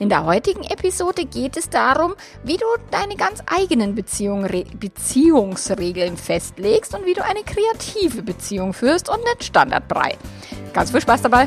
In der heutigen Episode geht es darum, wie du deine ganz eigenen Beziehung, Beziehungsregeln festlegst und wie du eine kreative Beziehung führst und nicht Standardbrei. Ganz viel Spaß dabei!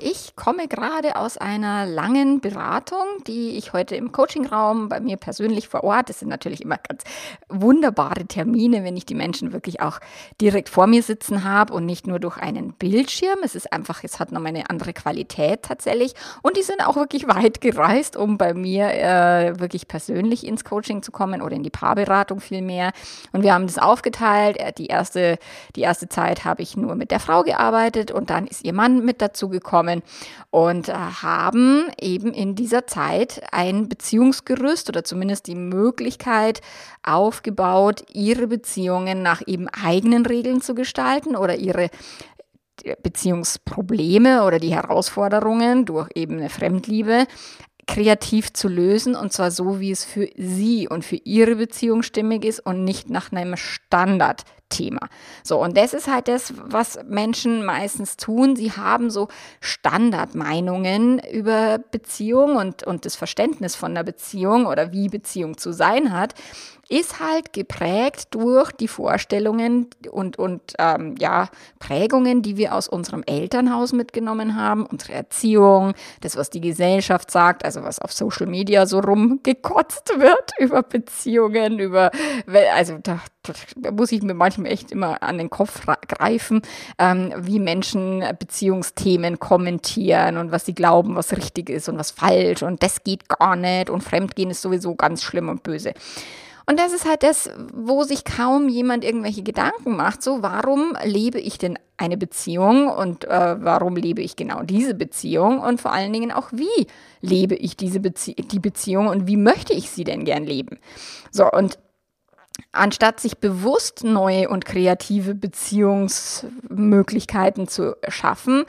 Ich komme gerade aus einer langen Beratung, die ich heute im Coachingraum bei mir persönlich vor Ort. Das sind natürlich immer ganz wunderbare Termine, wenn ich die Menschen wirklich auch direkt vor mir sitzen habe und nicht nur durch einen Bildschirm. Es ist einfach, es hat noch eine andere Qualität tatsächlich. Und die sind auch wirklich weit gereist, um bei mir äh, wirklich persönlich ins Coaching zu kommen oder in die Paarberatung vielmehr. Und wir haben das aufgeteilt. Äh, die erste, die erste Zeit habe ich nur mit der Frau gearbeitet und dann ist ihr Mann mit dazu gekommen und äh, haben eben in dieser Zeit ein Beziehungsgerüst oder zumindest die Möglichkeit aufgebaut, ihre Beziehungen nach eben eigenen Regeln zu gestalten oder ihre äh, Beziehungsprobleme oder die Herausforderungen durch eben eine Fremdliebe kreativ zu lösen und zwar so, wie es für sie und für ihre Beziehung stimmig ist und nicht nach einem Standard Thema. So, und das ist halt das, was Menschen meistens tun. Sie haben so Standardmeinungen über Beziehung und, und das Verständnis von der Beziehung oder wie Beziehung zu sein hat ist halt geprägt durch die Vorstellungen und, und ähm, ja, Prägungen, die wir aus unserem Elternhaus mitgenommen haben, unsere Erziehung, das, was die Gesellschaft sagt, also was auf Social Media so rumgekotzt wird über Beziehungen, über, also da, da muss ich mir manchmal echt immer an den Kopf greifen, ähm, wie Menschen Beziehungsthemen kommentieren und was sie glauben, was richtig ist und was falsch und das geht gar nicht und Fremdgehen ist sowieso ganz schlimm und böse. Und das ist halt das, wo sich kaum jemand irgendwelche Gedanken macht. So, warum lebe ich denn eine Beziehung und äh, warum lebe ich genau diese Beziehung und vor allen Dingen auch, wie lebe ich diese Bezie die Beziehung und wie möchte ich sie denn gern leben? So, und anstatt sich bewusst neue und kreative Beziehungsmöglichkeiten zu schaffen,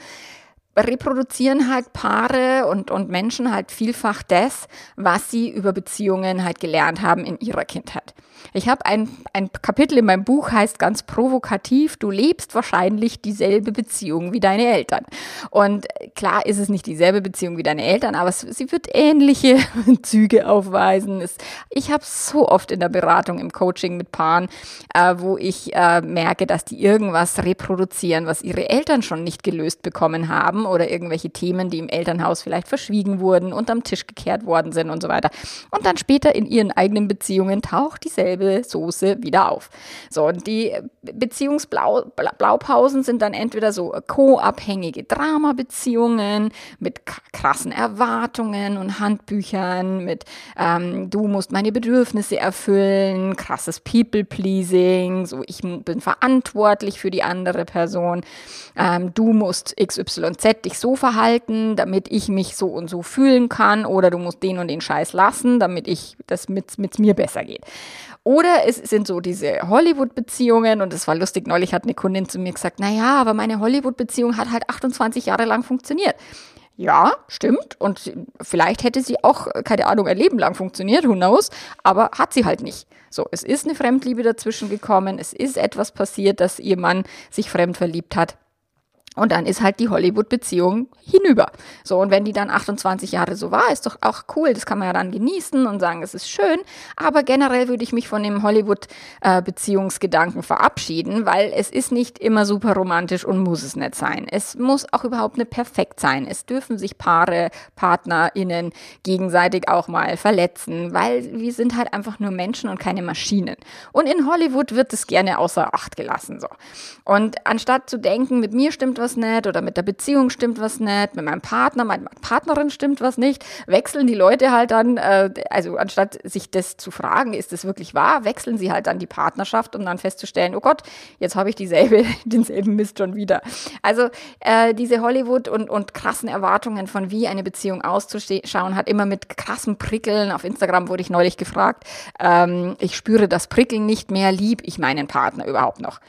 reproduzieren halt Paare und, und Menschen halt vielfach das, was sie über Beziehungen halt gelernt haben in ihrer Kindheit. Ich habe ein, ein Kapitel in meinem Buch, heißt ganz provokativ, du lebst wahrscheinlich dieselbe Beziehung wie deine Eltern. Und klar ist es nicht dieselbe Beziehung wie deine Eltern, aber es, sie wird ähnliche Züge aufweisen. Es, ich habe so oft in der Beratung, im Coaching mit Paaren, äh, wo ich äh, merke, dass die irgendwas reproduzieren, was ihre Eltern schon nicht gelöst bekommen haben oder irgendwelche Themen, die im Elternhaus vielleicht verschwiegen wurden, unterm Tisch gekehrt worden sind und so weiter. Und dann später in ihren eigenen Beziehungen taucht dieselbe dieselbe Soße wieder auf. So, und die Beziehungsblaupausen sind dann entweder so co-abhängige Drama-Beziehungen mit krassen Erwartungen und Handbüchern, mit ähm, du musst meine Bedürfnisse erfüllen, krasses People-Pleasing, so ich bin verantwortlich für die andere Person, ähm, du musst XYZ dich so verhalten, damit ich mich so und so fühlen kann, oder du musst den und den Scheiß lassen, damit ich das mit, mit mir besser geht. Oder es sind so diese Hollywood-Beziehungen und es war lustig, neulich hat eine Kundin zu mir gesagt, naja, aber meine Hollywood-Beziehung hat halt 28 Jahre lang funktioniert. Ja, stimmt. Und vielleicht hätte sie auch, keine Ahnung, ein Leben lang funktioniert, who knows, aber hat sie halt nicht. So, es ist eine Fremdliebe dazwischen gekommen, es ist etwas passiert, dass ihr Mann sich fremd verliebt hat. Und dann ist halt die Hollywood-Beziehung hinüber. So, und wenn die dann 28 Jahre so war, ist doch auch cool. Das kann man ja dann genießen und sagen, es ist schön. Aber generell würde ich mich von dem Hollywood-Beziehungsgedanken verabschieden, weil es ist nicht immer super romantisch und muss es nicht sein. Es muss auch überhaupt nicht perfekt sein. Es dürfen sich Paare, PartnerInnen gegenseitig auch mal verletzen, weil wir sind halt einfach nur Menschen und keine Maschinen. Und in Hollywood wird es gerne außer Acht gelassen, so. Und anstatt zu denken, mit mir stimmt was nicht oder mit der Beziehung stimmt was nicht, mit meinem Partner, meiner Partnerin stimmt was nicht, wechseln die Leute halt dann, äh, also anstatt sich das zu fragen, ist das wirklich wahr, wechseln sie halt dann die Partnerschaft, um dann festzustellen, oh Gott, jetzt habe ich dieselbe, denselben Mist schon wieder. Also äh, diese Hollywood und, und krassen Erwartungen von wie eine Beziehung auszuschauen hat, immer mit krassen Prickeln. Auf Instagram wurde ich neulich gefragt, ähm, ich spüre das Prickeln nicht mehr, lieb ich meinen Partner überhaupt noch.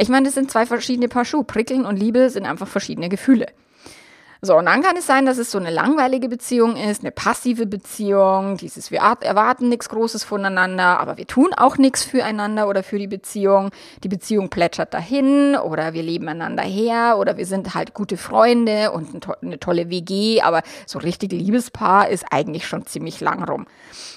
Ich meine, das sind zwei verschiedene Paar Schuhe. Prickeln und Liebe sind einfach verschiedene Gefühle. So, und dann kann es sein, dass es so eine langweilige Beziehung ist, eine passive Beziehung, dieses, wir erwarten nichts Großes voneinander, aber wir tun auch nichts füreinander oder für die Beziehung. Die Beziehung plätschert dahin oder wir leben einander her oder wir sind halt gute Freunde und eine tolle WG, aber so richtig Liebespaar ist eigentlich schon ziemlich lang rum.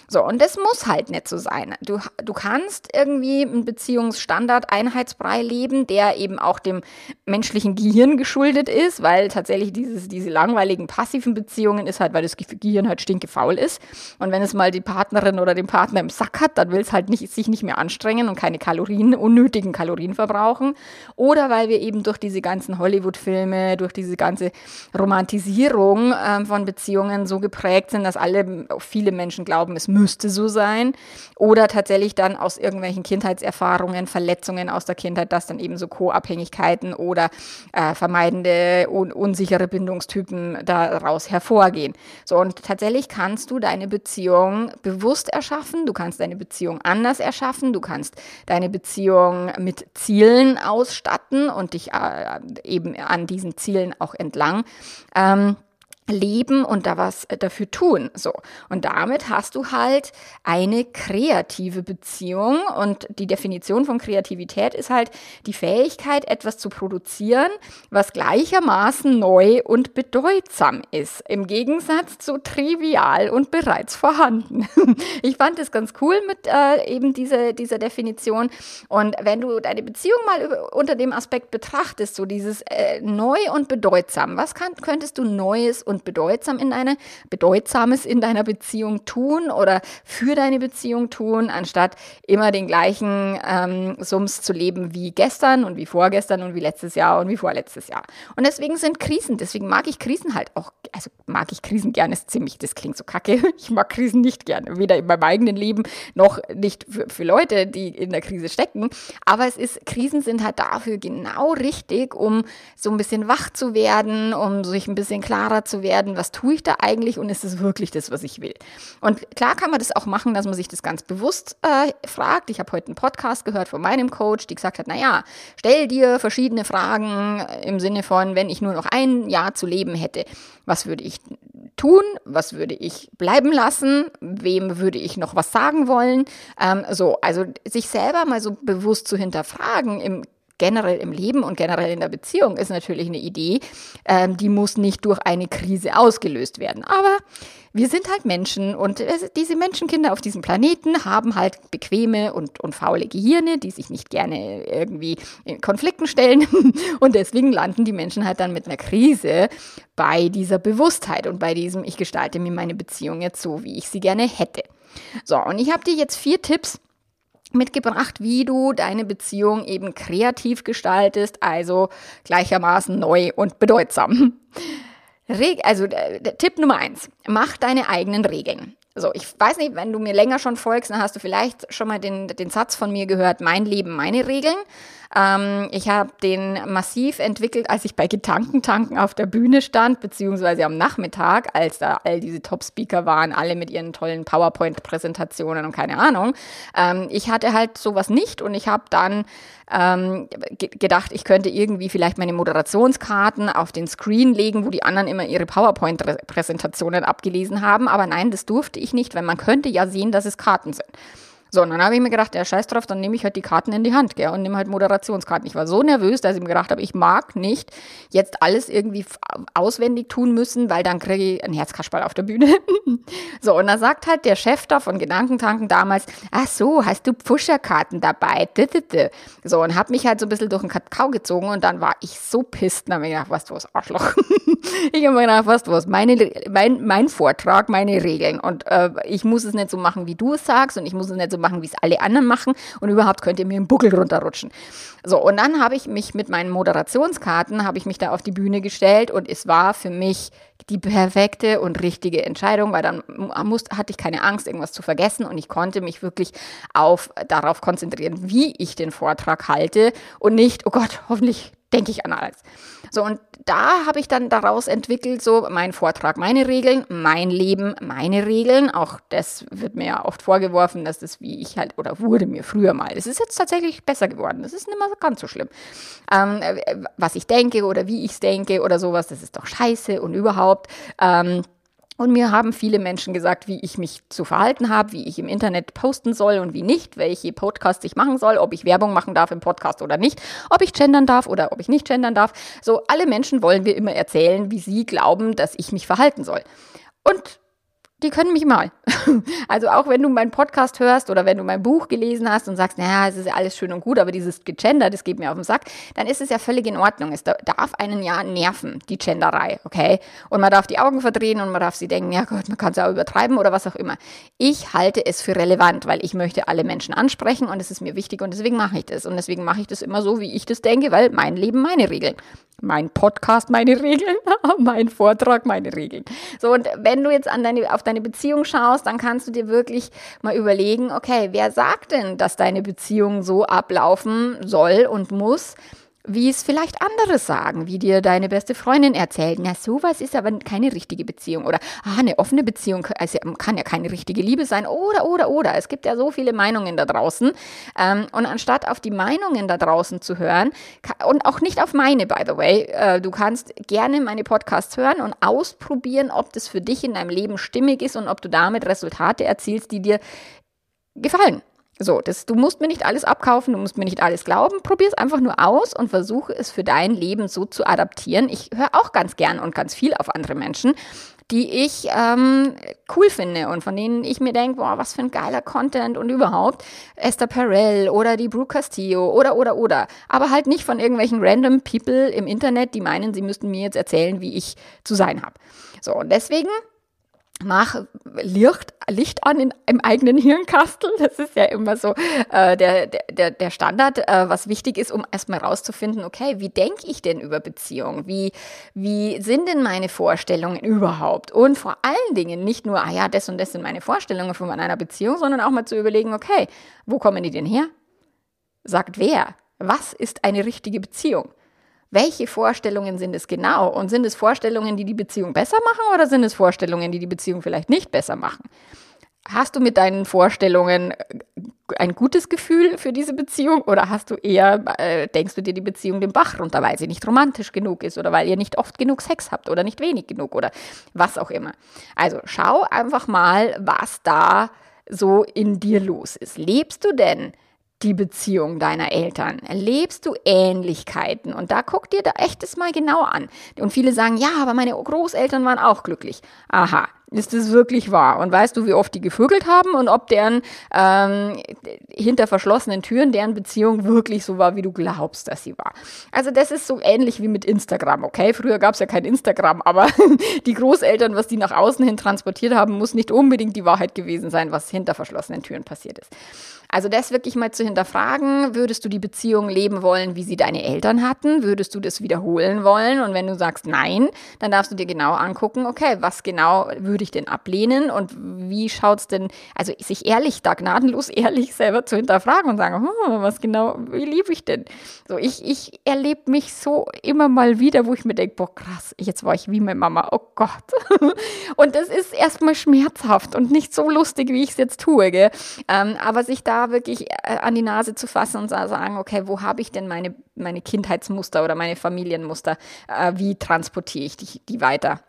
So, und das muss halt nicht so sein. Du, du kannst irgendwie einen Beziehungsstandard Einheitsbrei leben, der eben auch dem menschlichen Gehirn geschuldet ist, weil tatsächlich dieses, diese langweiligen passiven Beziehungen ist halt, weil das Gehirn halt stinkefaul ist. Und wenn es mal die Partnerin oder den Partner im Sack hat, dann will es halt nicht, sich nicht mehr anstrengen und keine Kalorien, unnötigen Kalorien verbrauchen. Oder weil wir eben durch diese ganzen Hollywood-Filme, durch diese ganze Romantisierung äh, von Beziehungen so geprägt sind, dass alle, viele Menschen glauben, es müsste so sein. Oder tatsächlich dann aus irgendwelchen Kindheitserfahrungen, Verletzungen aus der Kindheit, dass dann eben so Co-Abhängigkeiten oder äh, vermeidende, un unsichere Bindungstypen daraus hervorgehen. So, und tatsächlich kannst du deine Beziehung bewusst erschaffen, du kannst deine Beziehung anders erschaffen, du kannst deine Beziehung mit Zielen ausstatten und dich äh, eben an diesen Zielen auch entlang. Ähm, leben und da was äh, dafür tun. So. Und damit hast du halt eine kreative Beziehung. Und die Definition von Kreativität ist halt die Fähigkeit, etwas zu produzieren, was gleichermaßen neu und bedeutsam ist. Im Gegensatz zu trivial und bereits vorhanden. ich fand es ganz cool mit äh, eben diese, dieser Definition. Und wenn du deine Beziehung mal unter dem Aspekt betrachtest, so dieses äh, neu und bedeutsam, was kann, könntest du Neues und und bedeutsam in deine, bedeutsames in deiner Beziehung tun oder für deine Beziehung tun, anstatt immer den gleichen ähm, Sums zu leben wie gestern und wie vorgestern und wie letztes Jahr und wie vorletztes Jahr. Und deswegen sind Krisen, deswegen mag ich Krisen halt auch, also mag ich Krisen gerne, ist ziemlich, das klingt so kacke. Ich mag Krisen nicht gerne, weder in meinem eigenen Leben noch nicht für, für Leute, die in der Krise stecken. Aber es ist, Krisen sind halt dafür genau richtig, um so ein bisschen wach zu werden, um sich ein bisschen klarer zu werden, was tue ich da eigentlich und ist es wirklich das, was ich will. Und klar kann man das auch machen, dass man sich das ganz bewusst äh, fragt. Ich habe heute einen Podcast gehört von meinem Coach, die gesagt hat, naja, stell dir verschiedene Fragen im Sinne von, wenn ich nur noch ein Jahr zu leben hätte, was würde ich tun? Was würde ich bleiben lassen? Wem würde ich noch was sagen wollen? Ähm, so, also sich selber mal so bewusst zu hinterfragen im generell im Leben und generell in der Beziehung ist natürlich eine Idee, ähm, die muss nicht durch eine Krise ausgelöst werden. Aber wir sind halt Menschen und diese Menschenkinder auf diesem Planeten haben halt bequeme und, und faule Gehirne, die sich nicht gerne irgendwie in Konflikten stellen. Und deswegen landen die Menschen halt dann mit einer Krise bei dieser Bewusstheit und bei diesem, ich gestalte mir meine Beziehung jetzt so, wie ich sie gerne hätte. So, und ich habe dir jetzt vier Tipps mitgebracht, wie du deine Beziehung eben kreativ gestaltest, also gleichermaßen neu und bedeutsam. Reg also äh, Tipp Nummer eins: Mach deine eigenen Regeln. So, ich weiß nicht, wenn du mir länger schon folgst, dann hast du vielleicht schon mal den, den Satz von mir gehört, mein Leben, meine Regeln. Ähm, ich habe den massiv entwickelt, als ich bei Gedankentanken auf der Bühne stand, beziehungsweise am Nachmittag, als da all diese Top-Speaker waren, alle mit ihren tollen PowerPoint-Präsentationen und keine Ahnung. Ähm, ich hatte halt sowas nicht und ich habe dann ähm, gedacht, ich könnte irgendwie vielleicht meine Moderationskarten auf den Screen legen, wo die anderen immer ihre PowerPoint-Präsentationen abgelesen haben. Aber nein, das durfte ich nicht, weil man könnte ja sehen, dass es Karten sind. So, und dann habe ich mir gedacht, ja, scheiß drauf, dann nehme ich halt die Karten in die Hand, gell, und nehme halt Moderationskarten. Ich war so nervös, dass ich mir gedacht habe, ich mag nicht jetzt alles irgendwie auswendig tun müssen, weil dann kriege ich einen Herzkasperl auf der Bühne. so, und da sagt halt der Chef da von Gedankentanken damals, ach so, hast du Pfuscherkarten dabei? So, und habe mich halt so ein bisschen durch den Kakao gezogen und dann war ich so pisst, dann habe ich gedacht, was du was, Arschloch. ich habe mir gedacht, was du was, meine, mein, mein Vortrag, meine Regeln und äh, ich muss es nicht so machen, wie du es sagst und ich muss es nicht so machen, wie es alle anderen machen und überhaupt könnt ihr mir im Buckel runterrutschen. So, und dann habe ich mich mit meinen Moderationskarten, habe ich mich da auf die Bühne gestellt und es war für mich die perfekte und richtige Entscheidung, weil dann musste, hatte ich keine Angst, irgendwas zu vergessen und ich konnte mich wirklich auf, darauf konzentrieren, wie ich den Vortrag halte und nicht, oh Gott, hoffentlich denke ich an alles. So, und da habe ich dann daraus entwickelt, so mein Vortrag, meine Regeln, mein Leben, meine Regeln. Auch das wird mir ja oft vorgeworfen, dass das wie ich halt, oder wurde mir früher mal. Es ist jetzt tatsächlich besser geworden. Das ist nicht mehr ganz so schlimm. Ähm, was ich denke oder wie ich es denke oder sowas, das ist doch scheiße und überhaupt. Ähm, und mir haben viele Menschen gesagt, wie ich mich zu verhalten habe, wie ich im Internet posten soll und wie nicht, welche Podcasts ich machen soll, ob ich Werbung machen darf im Podcast oder nicht, ob ich gendern darf oder ob ich nicht gendern darf. So, alle Menschen wollen mir immer erzählen, wie sie glauben, dass ich mich verhalten soll. Und die können mich mal. Also auch wenn du meinen Podcast hörst oder wenn du mein Buch gelesen hast und sagst, naja, es ist ja alles schön und gut, aber dieses Gender, das geht mir auf den Sack, dann ist es ja völlig in Ordnung. Es darf einen ja nerven, die Genderei, okay? Und man darf die Augen verdrehen und man darf sie denken, ja Gott, man kann es ja auch übertreiben oder was auch immer. Ich halte es für relevant, weil ich möchte alle Menschen ansprechen und es ist mir wichtig und deswegen mache ich das. Und deswegen mache ich das immer so, wie ich das denke, weil mein Leben meine Regeln. Mein Podcast meine Regeln, mein Vortrag meine Regeln. So, und wenn du jetzt an deine, auf deine Beziehung schaust, dann kannst du dir wirklich mal überlegen, okay, wer sagt denn, dass deine Beziehung so ablaufen soll und muss, wie es vielleicht andere sagen, wie dir deine beste Freundin erzählt. Na, sowas ist aber keine richtige Beziehung. Oder, ah, eine offene Beziehung also, kann ja keine richtige Liebe sein. Oder, oder, oder. Es gibt ja so viele Meinungen da draußen. Ähm, und anstatt auf die Meinungen da draußen zu hören, und auch nicht auf meine, by the way, äh, du kannst gerne meine Podcasts hören und ausprobieren, ob das für dich in deinem Leben stimmig ist und ob du damit Resultate erzielst, die dir gefallen. So, das, du musst mir nicht alles abkaufen, du musst mir nicht alles glauben. Probier es einfach nur aus und versuche es für dein Leben so zu adaptieren. Ich höre auch ganz gern und ganz viel auf andere Menschen, die ich ähm, cool finde und von denen ich mir denke, boah, was für ein geiler Content und überhaupt. Esther Perel oder die Brooke Castillo oder, oder, oder. Aber halt nicht von irgendwelchen random People im Internet, die meinen, sie müssten mir jetzt erzählen, wie ich zu sein habe. So, und deswegen mach Licht, Licht an in, im eigenen Hirnkastel. Das ist ja immer so äh, der, der, der Standard, äh, was wichtig ist, um erstmal rauszufinden, okay, wie denke ich denn über Beziehungen? Wie, wie sind denn meine Vorstellungen überhaupt? Und vor allen Dingen nicht nur, ah ja, das und das sind meine Vorstellungen von einer Beziehung, sondern auch mal zu überlegen, okay, wo kommen die denn her? Sagt wer? Was ist eine richtige Beziehung? Welche Vorstellungen sind es genau? Und sind es Vorstellungen, die die Beziehung besser machen oder sind es Vorstellungen, die die Beziehung vielleicht nicht besser machen? Hast du mit deinen Vorstellungen äh, ein gutes Gefühl für diese Beziehung oder hast du eher, äh, denkst du dir die Beziehung den Bach runter, weil sie nicht romantisch genug ist oder weil ihr nicht oft genug Sex habt oder nicht wenig genug oder was auch immer. Also schau einfach mal, was da so in dir los ist. Lebst du denn die Beziehung deiner Eltern? Erlebst du Ähnlichkeiten? Und da guck dir da echtes mal genau an. Und viele sagen, ja, aber meine Großeltern waren auch glücklich. Aha, ist es wirklich wahr? Und weißt du, wie oft die gevögelt haben und ob deren ähm, hinter verschlossenen Türen deren Beziehung wirklich so war, wie du glaubst, dass sie war? Also das ist so ähnlich wie mit Instagram, okay? Früher gab es ja kein Instagram, aber die Großeltern, was die nach außen hin transportiert haben, muss nicht unbedingt die Wahrheit gewesen sein, was hinter verschlossenen Türen passiert ist. Also das wirklich mal zu hinterfragen, würdest du die Beziehung leben wollen, wie sie deine Eltern hatten? Würdest du das wiederholen wollen? Und wenn du sagst nein, dann darfst du dir genau angucken, okay, was genau würde ich denn ablehnen und wie schaut es denn, also sich ehrlich, da gnadenlos ehrlich selber zu hinterfragen und sagen, oh, was genau, wie liebe ich denn? So, ich, ich erlebe mich so immer mal wieder, wo ich mir denke, boah, krass, jetzt war ich wie meine Mama, oh Gott. und das ist erstmal schmerzhaft und nicht so lustig, wie ich es jetzt tue? Ähm, aber sich da wirklich äh, an die Nase zu fassen und sagen, okay, wo habe ich denn meine, meine Kindheitsmuster oder meine Familienmuster? Äh, wie transportiere ich die, die weiter?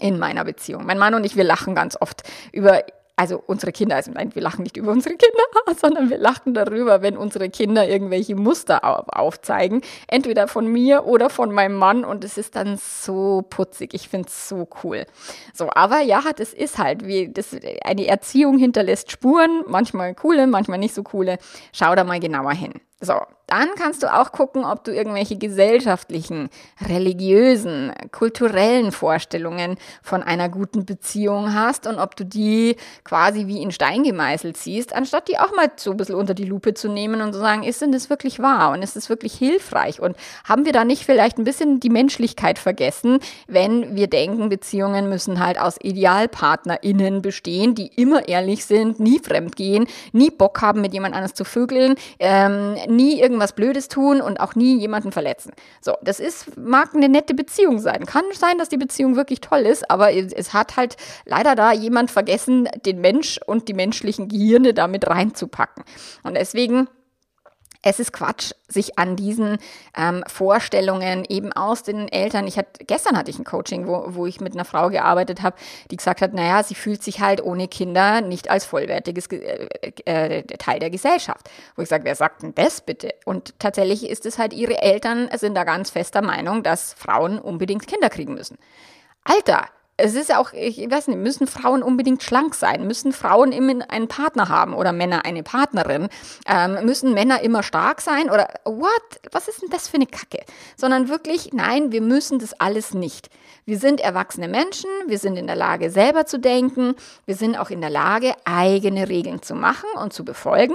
in meiner Beziehung. Mein Mann und ich, wir lachen ganz oft über also unsere Kinder, also nein, wir lachen nicht über unsere Kinder, sondern wir lachen darüber, wenn unsere Kinder irgendwelche Muster aufzeigen, entweder von mir oder von meinem Mann und es ist dann so putzig. Ich finde es so cool. So, aber ja, das ist halt, wie das, eine Erziehung hinterlässt Spuren, manchmal coole, manchmal nicht so coole. Schau da mal genauer hin. So, Dann kannst du auch gucken, ob du irgendwelche gesellschaftlichen, religiösen, kulturellen Vorstellungen von einer guten Beziehung hast und ob du die quasi wie in Stein gemeißelt siehst, anstatt die auch mal so ein bisschen unter die Lupe zu nehmen und zu sagen, ist denn das wirklich wahr und ist es wirklich hilfreich? Und haben wir da nicht vielleicht ein bisschen die Menschlichkeit vergessen, wenn wir denken, Beziehungen müssen halt aus IdealpartnerInnen bestehen, die immer ehrlich sind, nie fremd gehen, nie Bock haben, mit jemand anders zu vögeln, ähm, nie irgendwas irgendwas Blödes tun und auch nie jemanden verletzen. So, das ist, mag eine nette Beziehung sein. Kann sein, dass die Beziehung wirklich toll ist, aber es hat halt leider da jemand vergessen, den Mensch und die menschlichen Gehirne damit reinzupacken. Und deswegen es ist Quatsch, sich an diesen ähm, Vorstellungen eben aus den Eltern. Ich hatte gestern hatte ich ein Coaching, wo, wo ich mit einer Frau gearbeitet habe, die gesagt hat, naja, sie fühlt sich halt ohne Kinder nicht als vollwertiges äh, äh, Teil der Gesellschaft. Wo ich sage, wer sagt denn das bitte? Und tatsächlich ist es halt, ihre Eltern sind da ganz fester Meinung, dass Frauen unbedingt Kinder kriegen müssen. Alter, es ist ja auch, ich weiß nicht, müssen Frauen unbedingt schlank sein? Müssen Frauen immer einen Partner haben oder Männer eine Partnerin? Ähm, müssen Männer immer stark sein oder what? Was ist denn das für eine Kacke? Sondern wirklich, nein, wir müssen das alles nicht. Wir sind erwachsene Menschen, wir sind in der Lage, selber zu denken, wir sind auch in der Lage, eigene Regeln zu machen und zu befolgen.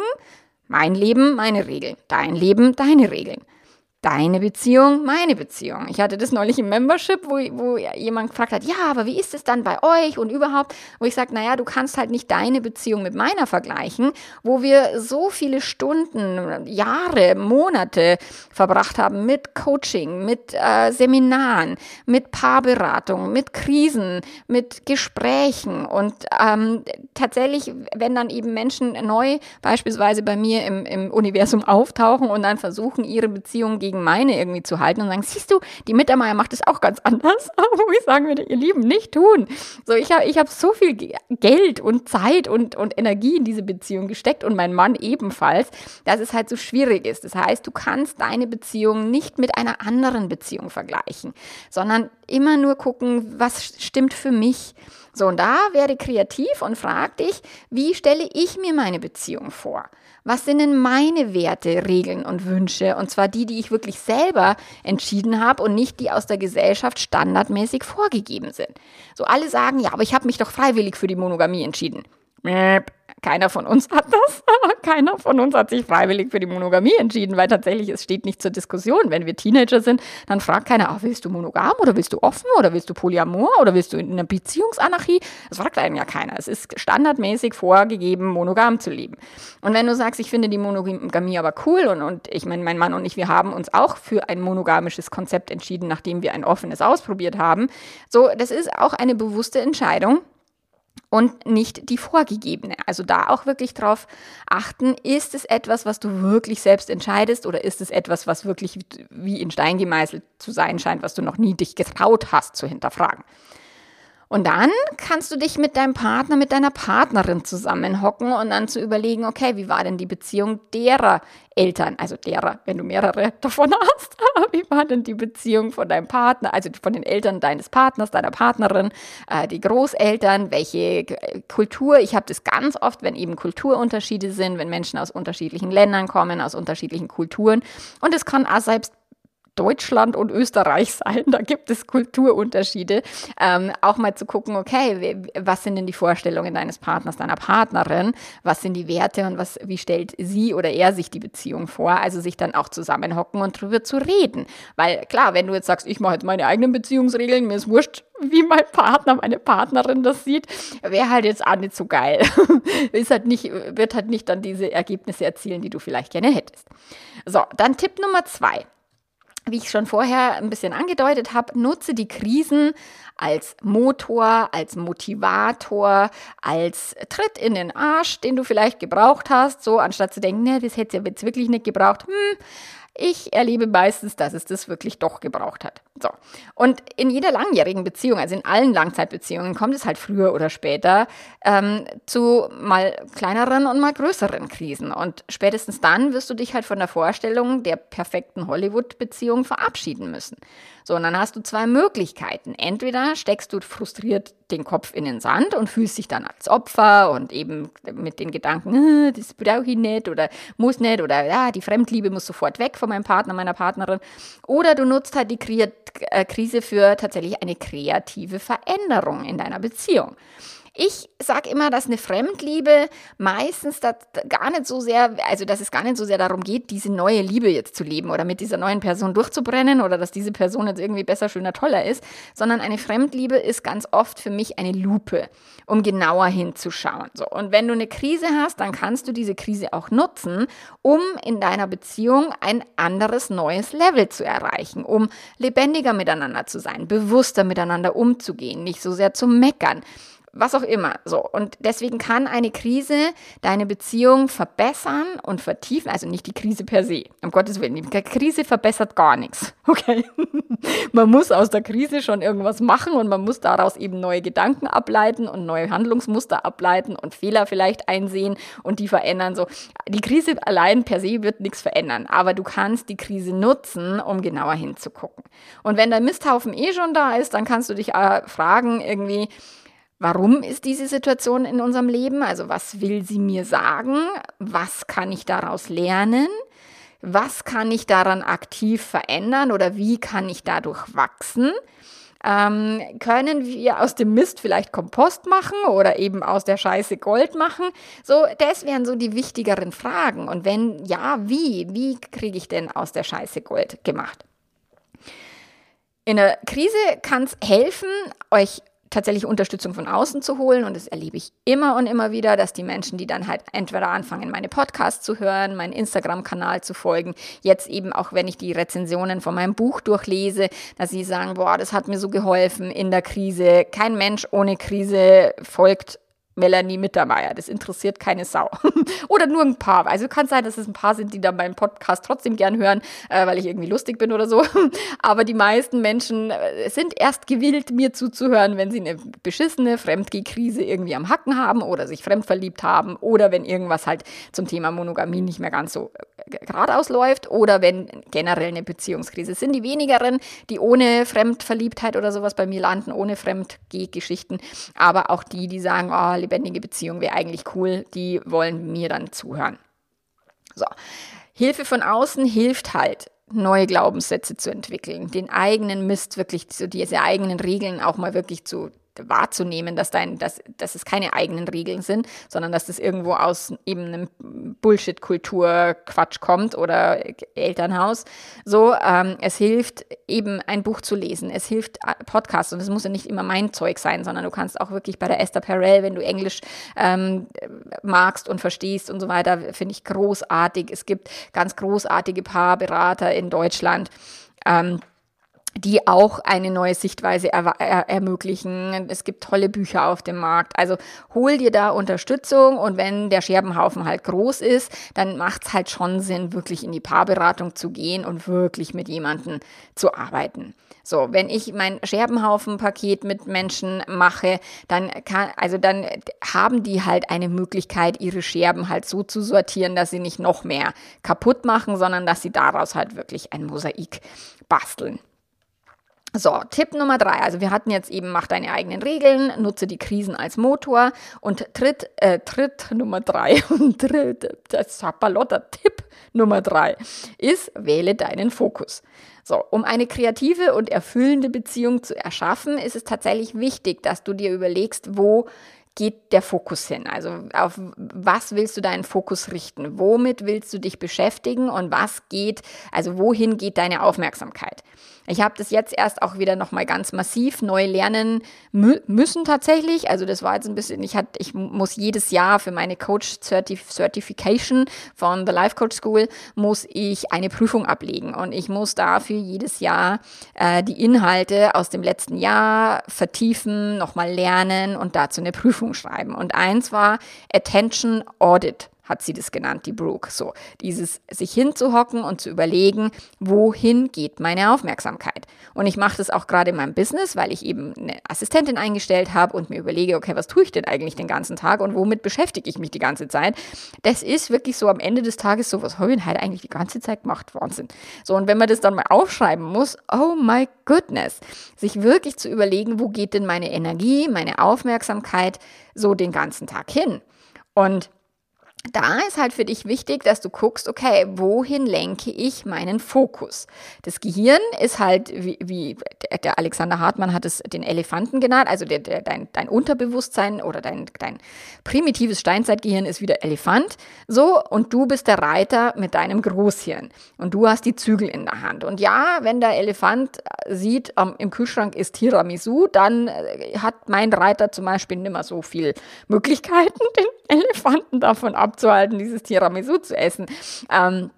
Mein Leben, meine Regeln. Dein Leben, deine Regeln deine Beziehung, meine Beziehung. Ich hatte das neulich im Membership, wo, wo jemand gefragt hat, ja, aber wie ist es dann bei euch und überhaupt? Wo ich sage, naja, du kannst halt nicht deine Beziehung mit meiner vergleichen, wo wir so viele Stunden, Jahre, Monate verbracht haben mit Coaching, mit äh, Seminaren, mit Paarberatung, mit Krisen, mit Gesprächen und ähm, tatsächlich, wenn dann eben Menschen neu beispielsweise bei mir im, im Universum auftauchen und dann versuchen, ihre Beziehung gegen gegen meine irgendwie zu halten und sagen, siehst du, die Mittermeier macht es auch ganz anders, wo ich sagen würde, ihr Lieben, nicht tun. So, ich habe ich hab so viel Geld und Zeit und, und Energie in diese Beziehung gesteckt und mein Mann ebenfalls, dass es halt so schwierig ist. Das heißt, du kannst deine Beziehung nicht mit einer anderen Beziehung vergleichen, sondern immer nur gucken, was stimmt für mich. So, und da werde kreativ und frag dich, wie stelle ich mir meine Beziehung vor? Was sind denn meine Werte, Regeln und Wünsche? Und zwar die, die ich wirklich selber entschieden habe und nicht die aus der Gesellschaft standardmäßig vorgegeben sind. So alle sagen, ja, aber ich habe mich doch freiwillig für die Monogamie entschieden. Keiner von uns hat das. Keiner von uns hat sich freiwillig für die Monogamie entschieden, weil tatsächlich es steht nicht zur Diskussion. Wenn wir Teenager sind, dann fragt keiner, oh, willst du monogam oder willst du offen oder willst du Polyamor oder willst du in einer Beziehungsanarchie? Das fragt einen ja keiner. Es ist standardmäßig vorgegeben, monogam zu leben. Und wenn du sagst, ich finde die Monogamie aber cool und, und ich meine, mein Mann und ich, wir haben uns auch für ein monogamisches Konzept entschieden, nachdem wir ein offenes ausprobiert haben. So, das ist auch eine bewusste Entscheidung und nicht die vorgegebene. Also da auch wirklich drauf achten, ist es etwas, was du wirklich selbst entscheidest oder ist es etwas, was wirklich wie in Stein gemeißelt zu sein scheint, was du noch nie dich getraut hast zu hinterfragen. Und dann kannst du dich mit deinem Partner, mit deiner Partnerin zusammenhocken und dann zu überlegen, okay, wie war denn die Beziehung derer Eltern, also derer, wenn du mehrere davon hast, wie war denn die Beziehung von deinem Partner, also von den Eltern deines Partners, deiner Partnerin, äh, die Großeltern, welche Kultur, ich habe das ganz oft, wenn eben Kulturunterschiede sind, wenn Menschen aus unterschiedlichen Ländern kommen, aus unterschiedlichen Kulturen. Und es kann auch selbst Deutschland und Österreich sein. Da gibt es Kulturunterschiede. Ähm, auch mal zu gucken, okay, was sind denn die Vorstellungen deines Partners, deiner Partnerin? Was sind die Werte und was, wie stellt sie oder er sich die Beziehung vor? Also sich dann auch zusammenhocken und drüber zu reden. Weil klar, wenn du jetzt sagst, ich mache jetzt meine eigenen Beziehungsregeln, mir ist wurscht, wie mein Partner, meine Partnerin das sieht, wäre halt jetzt auch nicht so geil. ist halt nicht, wird halt nicht dann diese Ergebnisse erzielen, die du vielleicht gerne hättest. So, dann Tipp Nummer zwei wie ich schon vorher ein bisschen angedeutet habe, nutze die Krisen als Motor, als Motivator, als Tritt in den Arsch, den du vielleicht gebraucht hast, so anstatt zu denken, ne, das hätte ja jetzt wirklich nicht gebraucht. Hm, ich erlebe meistens, dass es das wirklich doch gebraucht hat. So. Und in jeder langjährigen Beziehung, also in allen Langzeitbeziehungen, kommt es halt früher oder später ähm, zu mal kleineren und mal größeren Krisen. Und spätestens dann wirst du dich halt von der Vorstellung der perfekten Hollywood-Beziehung verabschieden müssen. So, und dann hast du zwei Möglichkeiten. Entweder steckst du frustriert den Kopf in den Sand und fühlst dich dann als Opfer und eben mit den Gedanken, äh, das brauche ich nicht oder muss nicht oder ja, die Fremdliebe muss sofort weg von meinem Partner, meiner Partnerin. Oder du nutzt halt die äh, Krise für tatsächlich eine kreative Veränderung in deiner Beziehung. Ich sage immer, dass eine Fremdliebe meistens gar nicht so sehr, also dass es gar nicht so sehr darum geht, diese neue Liebe jetzt zu leben oder mit dieser neuen Person durchzubrennen oder dass diese Person jetzt irgendwie besser, schöner, toller ist, sondern eine Fremdliebe ist ganz oft für mich eine Lupe, um genauer hinzuschauen. So. Und wenn du eine Krise hast, dann kannst du diese Krise auch nutzen, um in deiner Beziehung ein anderes, neues Level zu erreichen, um lebendiger miteinander zu sein, bewusster miteinander umzugehen, nicht so sehr zu meckern was auch immer. So. Und deswegen kann eine Krise deine Beziehung verbessern und vertiefen. Also nicht die Krise per se. Um Gottes Willen. Die Krise verbessert gar nichts. Okay. man muss aus der Krise schon irgendwas machen und man muss daraus eben neue Gedanken ableiten und neue Handlungsmuster ableiten und Fehler vielleicht einsehen und die verändern. So. Die Krise allein per se wird nichts verändern. Aber du kannst die Krise nutzen, um genauer hinzugucken. Und wenn der Misthaufen eh schon da ist, dann kannst du dich äh, fragen, irgendwie, Warum ist diese Situation in unserem Leben? Also was will sie mir sagen? Was kann ich daraus lernen? Was kann ich daran aktiv verändern oder wie kann ich dadurch wachsen? Ähm, können wir aus dem Mist vielleicht Kompost machen oder eben aus der Scheiße Gold machen? So, das wären so die wichtigeren Fragen. Und wenn ja, wie? Wie kriege ich denn aus der Scheiße Gold gemacht? In der Krise kann es helfen, euch tatsächlich Unterstützung von außen zu holen. Und das erlebe ich immer und immer wieder, dass die Menschen, die dann halt entweder anfangen, meine Podcasts zu hören, meinen Instagram-Kanal zu folgen, jetzt eben auch, wenn ich die Rezensionen von meinem Buch durchlese, dass sie sagen, boah, das hat mir so geholfen in der Krise. Kein Mensch ohne Krise folgt Melanie Mittermeier. Das interessiert keine Sau. oder nur ein paar. Also kann sein, dass es ein paar sind, die dann meinen Podcast trotzdem gern hören, äh, weil ich irgendwie lustig bin oder so. Aber die meisten Menschen äh, sind erst gewillt, mir zuzuhören, wenn sie eine beschissene Fremdgeh-Krise irgendwie am Hacken haben oder sich fremdverliebt haben oder wenn irgendwas halt zum Thema Monogamie nicht mehr ganz so äh, geradeaus läuft oder wenn generell eine Beziehungskrise es sind. Die wenigeren, die ohne Fremdverliebtheit oder sowas bei mir landen, ohne Fremdgeh-Geschichten. Aber auch die, die sagen, oh, lebendige Beziehung wäre eigentlich cool, die wollen mir dann zuhören. So. Hilfe von außen hilft halt, neue Glaubenssätze zu entwickeln, den eigenen Mist wirklich, so diese eigenen Regeln auch mal wirklich zu wahrzunehmen, dass dein, dass, dass es keine eigenen Regeln sind, sondern dass das irgendwo aus eben einem Bullshit-Kultur-Quatsch kommt oder Elternhaus. So, ähm, es hilft eben ein Buch zu lesen, es hilft äh, Podcasts und es muss ja nicht immer mein Zeug sein, sondern du kannst auch wirklich bei der Esther Perel, wenn du Englisch ähm, magst und verstehst und so weiter, finde ich großartig. Es gibt ganz großartige Paarberater in Deutschland. Ähm, die auch eine neue Sichtweise er er ermöglichen. Es gibt tolle Bücher auf dem Markt. Also hol dir da Unterstützung und wenn der Scherbenhaufen halt groß ist, dann macht es halt schon Sinn, wirklich in die Paarberatung zu gehen und wirklich mit jemandem zu arbeiten. So, wenn ich mein Scherbenhaufen-Paket mit Menschen mache, dann kann, also dann haben die halt eine Möglichkeit, ihre Scherben halt so zu sortieren, dass sie nicht noch mehr kaputt machen, sondern dass sie daraus halt wirklich ein Mosaik basteln. So, Tipp Nummer drei. Also wir hatten jetzt eben, mach deine eigenen Regeln, nutze die Krisen als Motor und Tritt, äh, Tritt Nummer drei und Tritt, das Sapalotta Tipp Nummer drei ist, wähle deinen Fokus. So, um eine kreative und erfüllende Beziehung zu erschaffen, ist es tatsächlich wichtig, dass du dir überlegst, wo geht der Fokus hin? Also auf was willst du deinen Fokus richten? Womit willst du dich beschäftigen und was geht, also wohin geht deine Aufmerksamkeit? Ich habe das jetzt erst auch wieder nochmal ganz massiv neu lernen mü müssen tatsächlich. Also das war jetzt ein bisschen, ich, hat, ich muss jedes Jahr für meine Coach Certif Certification von The Life Coach School, muss ich eine Prüfung ablegen. Und ich muss dafür jedes Jahr äh, die Inhalte aus dem letzten Jahr vertiefen, nochmal lernen und dazu eine Prüfung schreiben. Und eins war Attention Audit hat sie das genannt, die Brooke. So, dieses sich hinzuhocken und zu überlegen, wohin geht meine Aufmerksamkeit. Und ich mache das auch gerade in meinem Business, weil ich eben eine Assistentin eingestellt habe und mir überlege, okay, was tue ich denn eigentlich den ganzen Tag und womit beschäftige ich mich die ganze Zeit? Das ist wirklich so am Ende des Tages so, was habe ich denn heute eigentlich die ganze Zeit gemacht? Wahnsinn. So, und wenn man das dann mal aufschreiben muss, oh my goodness, sich wirklich zu überlegen, wo geht denn meine Energie, meine Aufmerksamkeit so den ganzen Tag hin? Und da ist halt für dich wichtig, dass du guckst, okay, wohin lenke ich meinen Fokus? Das Gehirn ist halt, wie, wie der Alexander Hartmann hat es den Elefanten genannt, also der, der, dein, dein Unterbewusstsein oder dein, dein primitives Steinzeitgehirn ist wie der Elefant. So, und du bist der Reiter mit deinem Großhirn. Und du hast die Zügel in der Hand. Und ja, wenn der Elefant sieht, ähm, im Kühlschrank ist Tiramisu, dann äh, hat mein Reiter zum Beispiel nicht mehr so viel Möglichkeiten, den Elefanten davon abzuhalten, dieses Tiramisu zu essen. Ähm,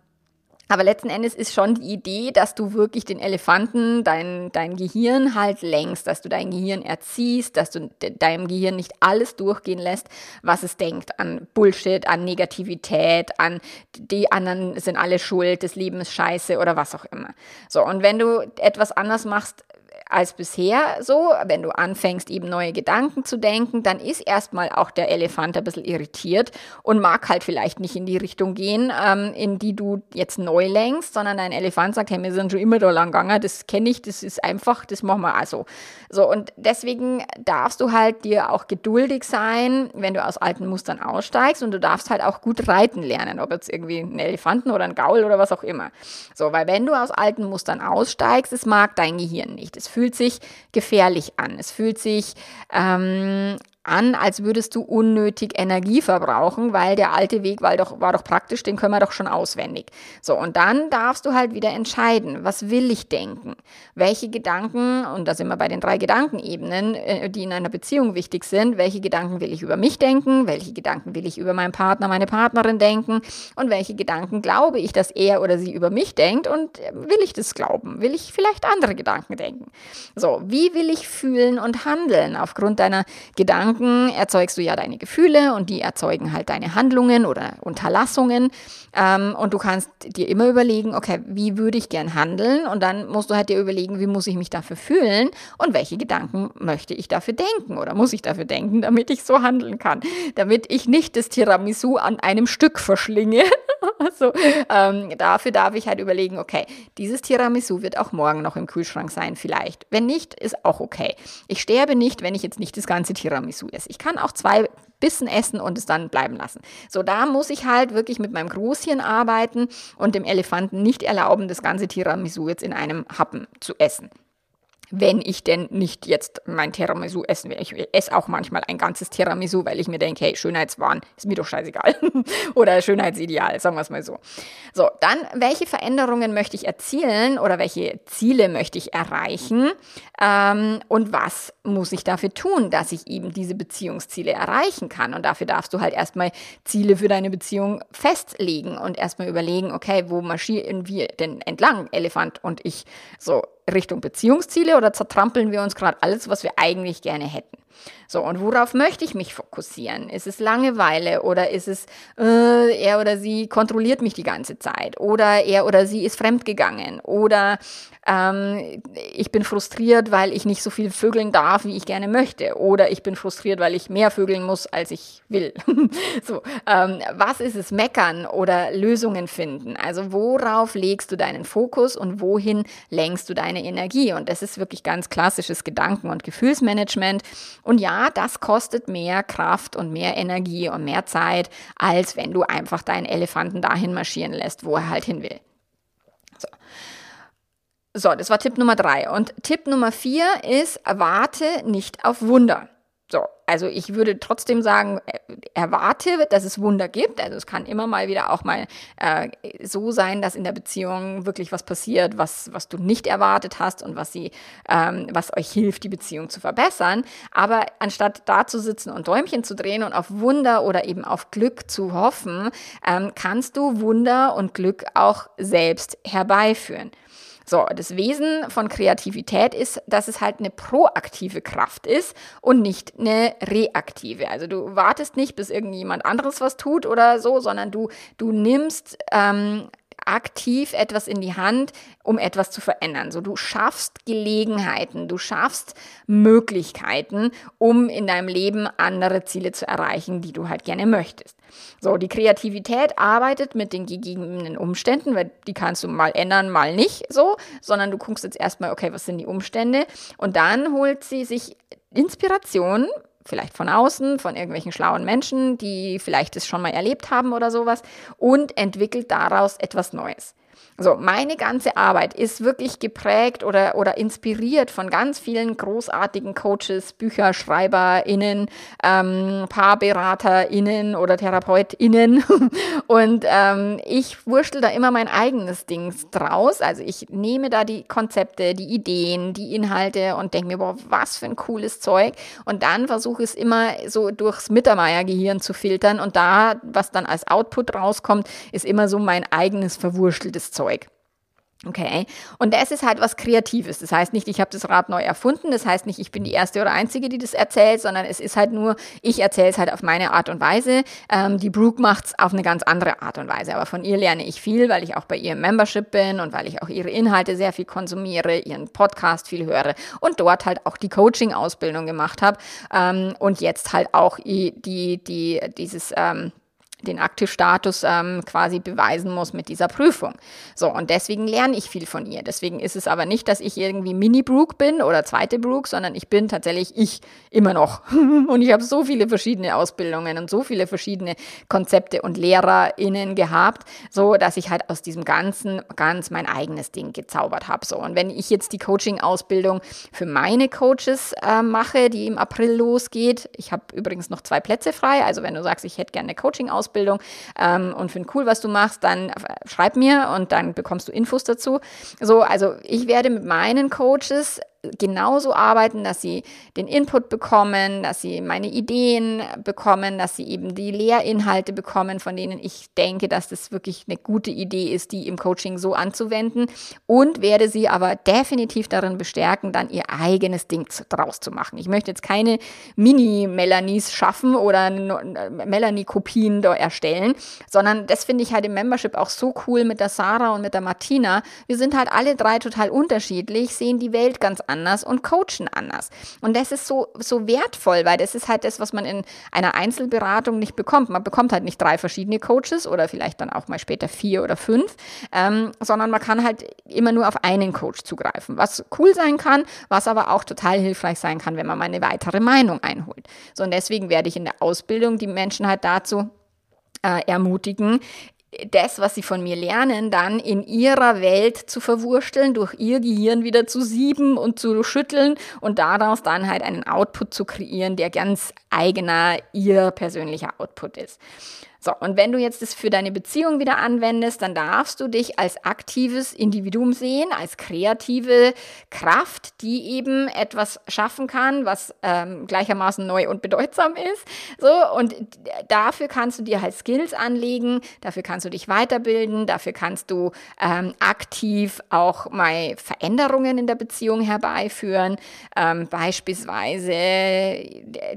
aber letzten Endes ist schon die Idee, dass du wirklich den Elefanten, dein, dein Gehirn halt lenkst, dass du dein Gehirn erziehst, dass du deinem Gehirn nicht alles durchgehen lässt, was es denkt an Bullshit, an Negativität, an die anderen sind alle schuld, das Leben ist scheiße oder was auch immer. So, und wenn du etwas anders machst, als bisher so. Wenn du anfängst, eben neue Gedanken zu denken, dann ist erstmal auch der Elefant ein bisschen irritiert und mag halt vielleicht nicht in die Richtung gehen, ähm, in die du jetzt neu lenkst, sondern dein Elefant sagt, hey, wir sind schon immer da lang gegangen, das kenne ich, das ist einfach, das machen wir also. So, und deswegen darfst du halt dir auch geduldig sein, wenn du aus alten Mustern aussteigst und du darfst halt auch gut reiten lernen, ob jetzt irgendwie ein Elefanten oder ein Gaul oder was auch immer. So, weil wenn du aus alten Mustern aussteigst, es mag dein Gehirn nicht. Es fühlt sich gefährlich an. Es fühlt sich ähm, an, als würdest du unnötig Energie verbrauchen, weil der alte Weg war doch, war doch praktisch, den können wir doch schon auswendig. So, und dann darfst du halt wieder entscheiden, was will ich denken? Welche Gedanken, und da sind wir bei den drei Gedankenebenen, äh, die in einer Beziehung wichtig sind, welche Gedanken will ich über mich denken? Welche Gedanken will ich über meinen Partner, meine Partnerin denken? Und welche Gedanken glaube ich, dass er oder sie über mich denkt? Und will ich das glauben? Will ich vielleicht andere Gedanken denken? So, wie will ich fühlen und handeln aufgrund deiner Gedanken? Gedanken erzeugst du ja deine Gefühle und die erzeugen halt deine Handlungen oder Unterlassungen. Ähm, und du kannst dir immer überlegen, okay, wie würde ich gern handeln? Und dann musst du halt dir überlegen, wie muss ich mich dafür fühlen und welche Gedanken möchte ich dafür denken oder muss ich dafür denken, damit ich so handeln kann, damit ich nicht das Tiramisu an einem Stück verschlinge. also ähm, dafür darf ich halt überlegen, okay, dieses Tiramisu wird auch morgen noch im Kühlschrank sein, vielleicht. Wenn nicht, ist auch okay. Ich sterbe nicht, wenn ich jetzt nicht das ganze Tiramisu esse. Ich kann auch zwei Bissen essen und es dann bleiben lassen. So, da muss ich halt wirklich mit meinem Großhirn arbeiten und dem Elefanten nicht erlauben, das ganze Tiramisu jetzt in einem Happen zu essen wenn ich denn nicht jetzt mein Tiramisu essen will. Ich esse auch manchmal ein ganzes Tiramisu, weil ich mir denke, hey, Schönheitswahn ist mir doch scheißegal. oder Schönheitsideal, sagen wir es mal so. So, dann, welche Veränderungen möchte ich erzielen oder welche Ziele möchte ich erreichen? Ähm, und was muss ich dafür tun, dass ich eben diese Beziehungsziele erreichen kann? Und dafür darfst du halt erstmal Ziele für deine Beziehung festlegen und erstmal überlegen, okay, wo marschieren wir denn entlang, Elefant und ich? So, Richtung Beziehungsziele oder zertrampeln wir uns gerade alles, was wir eigentlich gerne hätten? So, und worauf möchte ich mich fokussieren? Ist es Langeweile oder ist es, äh, er oder sie kontrolliert mich die ganze Zeit oder er oder sie ist fremdgegangen oder ähm, ich bin frustriert, weil ich nicht so viel vögeln darf, wie ich gerne möchte oder ich bin frustriert, weil ich mehr vögeln muss, als ich will. so, ähm, was ist es? Meckern oder Lösungen finden? Also worauf legst du deinen Fokus und wohin lenkst du deine Energie? Und das ist wirklich ganz klassisches Gedanken- und Gefühlsmanagement. Und ja, das kostet mehr Kraft und mehr Energie und mehr Zeit, als wenn du einfach deinen Elefanten dahin marschieren lässt, wo er halt hin will. So. So, das war Tipp Nummer drei. Und Tipp Nummer vier ist, warte nicht auf Wunder. So, also ich würde trotzdem sagen, äh, erwarte, dass es Wunder gibt. Also es kann immer mal wieder auch mal äh, so sein, dass in der Beziehung wirklich was passiert, was, was du nicht erwartet hast und was sie, ähm, was euch hilft, die Beziehung zu verbessern. Aber anstatt da zu sitzen und Däumchen zu drehen und auf Wunder oder eben auf Glück zu hoffen, ähm, kannst du Wunder und Glück auch selbst herbeiführen. So, das Wesen von Kreativität ist, dass es halt eine proaktive Kraft ist und nicht eine reaktive. Also du wartest nicht, bis irgendjemand anderes was tut oder so, sondern du, du nimmst ähm, aktiv etwas in die Hand, um etwas zu verändern. So, du schaffst Gelegenheiten, du schaffst Möglichkeiten, um in deinem Leben andere Ziele zu erreichen, die du halt gerne möchtest. So, die Kreativität arbeitet mit den gegebenen Umständen, weil die kannst du mal ändern, mal nicht so, sondern du guckst jetzt erstmal, okay, was sind die Umstände? Und dann holt sie sich Inspiration vielleicht von außen, von irgendwelchen schlauen Menschen, die vielleicht es schon mal erlebt haben oder sowas und entwickelt daraus etwas Neues. So, meine ganze Arbeit ist wirklich geprägt oder, oder inspiriert von ganz vielen großartigen Coaches, BücherschreiberInnen, ähm, PaarberaterInnen oder TherapeutInnen. Und ähm, ich wurschtel da immer mein eigenes Ding draus. Also ich nehme da die Konzepte, die Ideen, die Inhalte und denke mir, boah, was für ein cooles Zeug. Und dann versuche ich es immer so durchs Mittermeier-Gehirn zu filtern. Und da, was dann als Output rauskommt, ist immer so mein eigenes verwurschteltes Zeug. Zeug. Okay, und das ist halt was Kreatives. Das heißt nicht, ich habe das Rad neu erfunden. Das heißt nicht, ich bin die Erste oder Einzige, die das erzählt, sondern es ist halt nur, ich erzähle es halt auf meine Art und Weise. Ähm, die Brooke macht es auf eine ganz andere Art und Weise. Aber von ihr lerne ich viel, weil ich auch bei ihr im Membership bin und weil ich auch ihre Inhalte sehr viel konsumiere, ihren Podcast viel höre und dort halt auch die Coaching-Ausbildung gemacht habe ähm, und jetzt halt auch die, die, dieses... Ähm, den Aktivstatus ähm, quasi beweisen muss mit dieser Prüfung. So, und deswegen lerne ich viel von ihr. Deswegen ist es aber nicht, dass ich irgendwie Mini-Brooke bin oder zweite Brooke, sondern ich bin tatsächlich ich immer noch. und ich habe so viele verschiedene Ausbildungen und so viele verschiedene Konzepte und LehrerInnen gehabt, so dass ich halt aus diesem Ganzen ganz mein eigenes Ding gezaubert habe. So, und wenn ich jetzt die Coaching-Ausbildung für meine Coaches äh, mache, die im April losgeht, ich habe übrigens noch zwei Plätze frei, also wenn du sagst, ich hätte gerne eine Coaching-Ausbildung, Ausbildung ähm, und finde cool, was du machst, dann schreib mir und dann bekommst du Infos dazu. So, also ich werde mit meinen Coaches genauso arbeiten, dass sie den Input bekommen, dass sie meine Ideen bekommen, dass sie eben die Lehrinhalte bekommen, von denen ich denke, dass das wirklich eine gute Idee ist, die im Coaching so anzuwenden und werde sie aber definitiv darin bestärken, dann ihr eigenes Ding draus zu machen. Ich möchte jetzt keine Mini-Melanies schaffen oder Melanie-Kopien da erstellen, sondern das finde ich halt im Membership auch so cool mit der Sarah und mit der Martina. Wir sind halt alle drei total unterschiedlich, sehen die Welt ganz anders und coachen anders. Und das ist so, so wertvoll, weil das ist halt das, was man in einer Einzelberatung nicht bekommt. Man bekommt halt nicht drei verschiedene Coaches oder vielleicht dann auch mal später vier oder fünf, ähm, sondern man kann halt immer nur auf einen Coach zugreifen, was cool sein kann, was aber auch total hilfreich sein kann, wenn man mal eine weitere Meinung einholt. So, und deswegen werde ich in der Ausbildung die Menschen halt dazu äh, ermutigen, das, was sie von mir lernen, dann in ihrer Welt zu verwursteln, durch ihr Gehirn wieder zu sieben und zu schütteln und daraus dann halt einen Output zu kreieren, der ganz eigener ihr persönlicher Output ist. So, und wenn du jetzt das für deine Beziehung wieder anwendest, dann darfst du dich als aktives Individuum sehen, als kreative Kraft, die eben etwas schaffen kann, was ähm, gleichermaßen neu und bedeutsam ist. So, und dafür kannst du dir halt Skills anlegen, dafür kannst du dich weiterbilden, dafür kannst du ähm, aktiv auch mal Veränderungen in der Beziehung herbeiführen. Ähm, beispielsweise,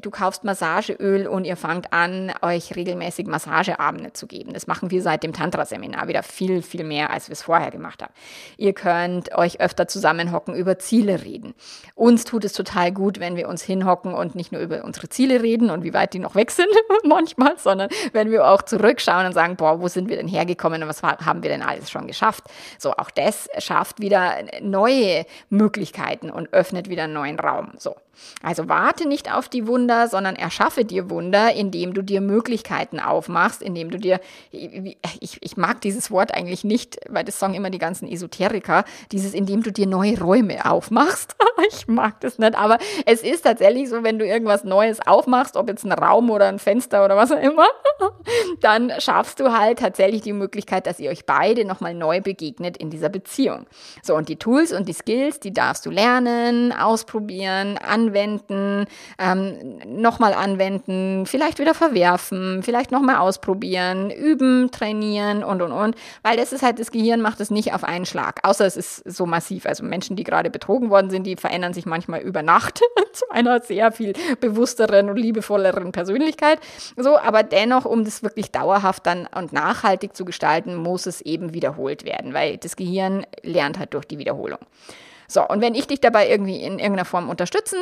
du kaufst Massageöl und ihr fangt an, euch regelmäßig Massage Massageabende zu geben. Das machen wir seit dem Tantra-Seminar wieder viel, viel mehr, als wir es vorher gemacht haben. Ihr könnt euch öfter zusammenhocken, über Ziele reden. Uns tut es total gut, wenn wir uns hinhocken und nicht nur über unsere Ziele reden und wie weit die noch weg sind manchmal, sondern wenn wir auch zurückschauen und sagen, boah, wo sind wir denn hergekommen und was haben wir denn alles schon geschafft? So, auch das schafft wieder neue Möglichkeiten und öffnet wieder einen neuen Raum. So. Also warte nicht auf die Wunder, sondern erschaffe dir Wunder, indem du dir Möglichkeiten aufmachst machst, indem du dir, ich, ich mag dieses Wort eigentlich nicht, weil das sagen immer die ganzen Esoteriker, dieses, indem du dir neue Räume aufmachst. ich mag das nicht, aber es ist tatsächlich so, wenn du irgendwas Neues aufmachst, ob jetzt ein Raum oder ein Fenster oder was auch immer, dann schaffst du halt tatsächlich die Möglichkeit, dass ihr euch beide nochmal neu begegnet in dieser Beziehung. So, und die Tools und die Skills, die darfst du lernen, ausprobieren, anwenden anwenden, ähm, nochmal anwenden, vielleicht wieder verwerfen, vielleicht nochmal ausprobieren, üben, trainieren und, und, und. Weil das ist halt, das Gehirn macht es nicht auf einen Schlag. Außer es ist so massiv. Also Menschen, die gerade betrogen worden sind, die verändern sich manchmal über Nacht zu einer sehr viel bewussteren und liebevolleren Persönlichkeit. So, aber dennoch, um das wirklich dauerhaft dann und nachhaltig zu gestalten, muss es eben wiederholt werden, weil das Gehirn lernt halt durch die Wiederholung. So, und wenn ich dich dabei irgendwie in irgendeiner Form unterstützen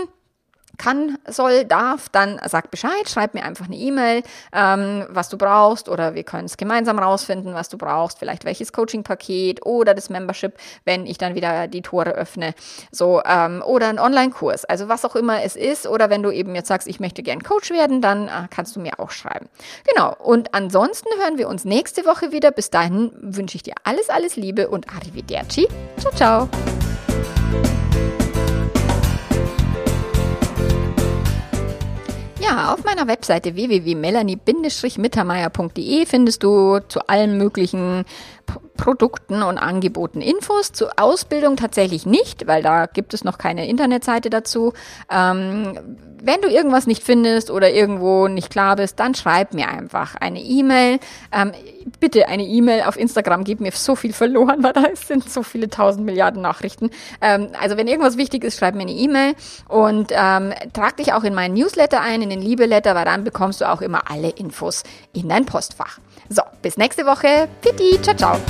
kann, soll, darf, dann sag Bescheid, schreib mir einfach eine E-Mail, ähm, was du brauchst oder wir können es gemeinsam rausfinden, was du brauchst, vielleicht welches Coaching-Paket oder das Membership, wenn ich dann wieder die Tore öffne, so ähm, oder ein Online-Kurs, also was auch immer es ist oder wenn du eben jetzt sagst, ich möchte gern Coach werden, dann äh, kannst du mir auch schreiben. Genau. Und ansonsten hören wir uns nächste Woche wieder. Bis dahin wünsche ich dir alles, alles Liebe und Arrivederci. Ciao, ciao. Auf meiner Webseite www.melanie-mittermeier.de findest du zu allen möglichen Produkten und Angeboten Infos. Zur Ausbildung tatsächlich nicht, weil da gibt es noch keine Internetseite dazu. Ähm, wenn du irgendwas nicht findest oder irgendwo nicht klar bist, dann schreib mir einfach eine E-Mail. Ähm, bitte eine E-Mail auf Instagram, gib mir so viel verloren, weil da sind so viele tausend Milliarden Nachrichten. Ähm, also wenn irgendwas wichtig ist, schreib mir eine E-Mail und ähm, trag dich auch in meinen Newsletter ein, in den Liebeletter, weil dann bekommst du auch immer alle Infos in dein Postfach. So, bis nächste Woche. Pitti, ciao, ciao.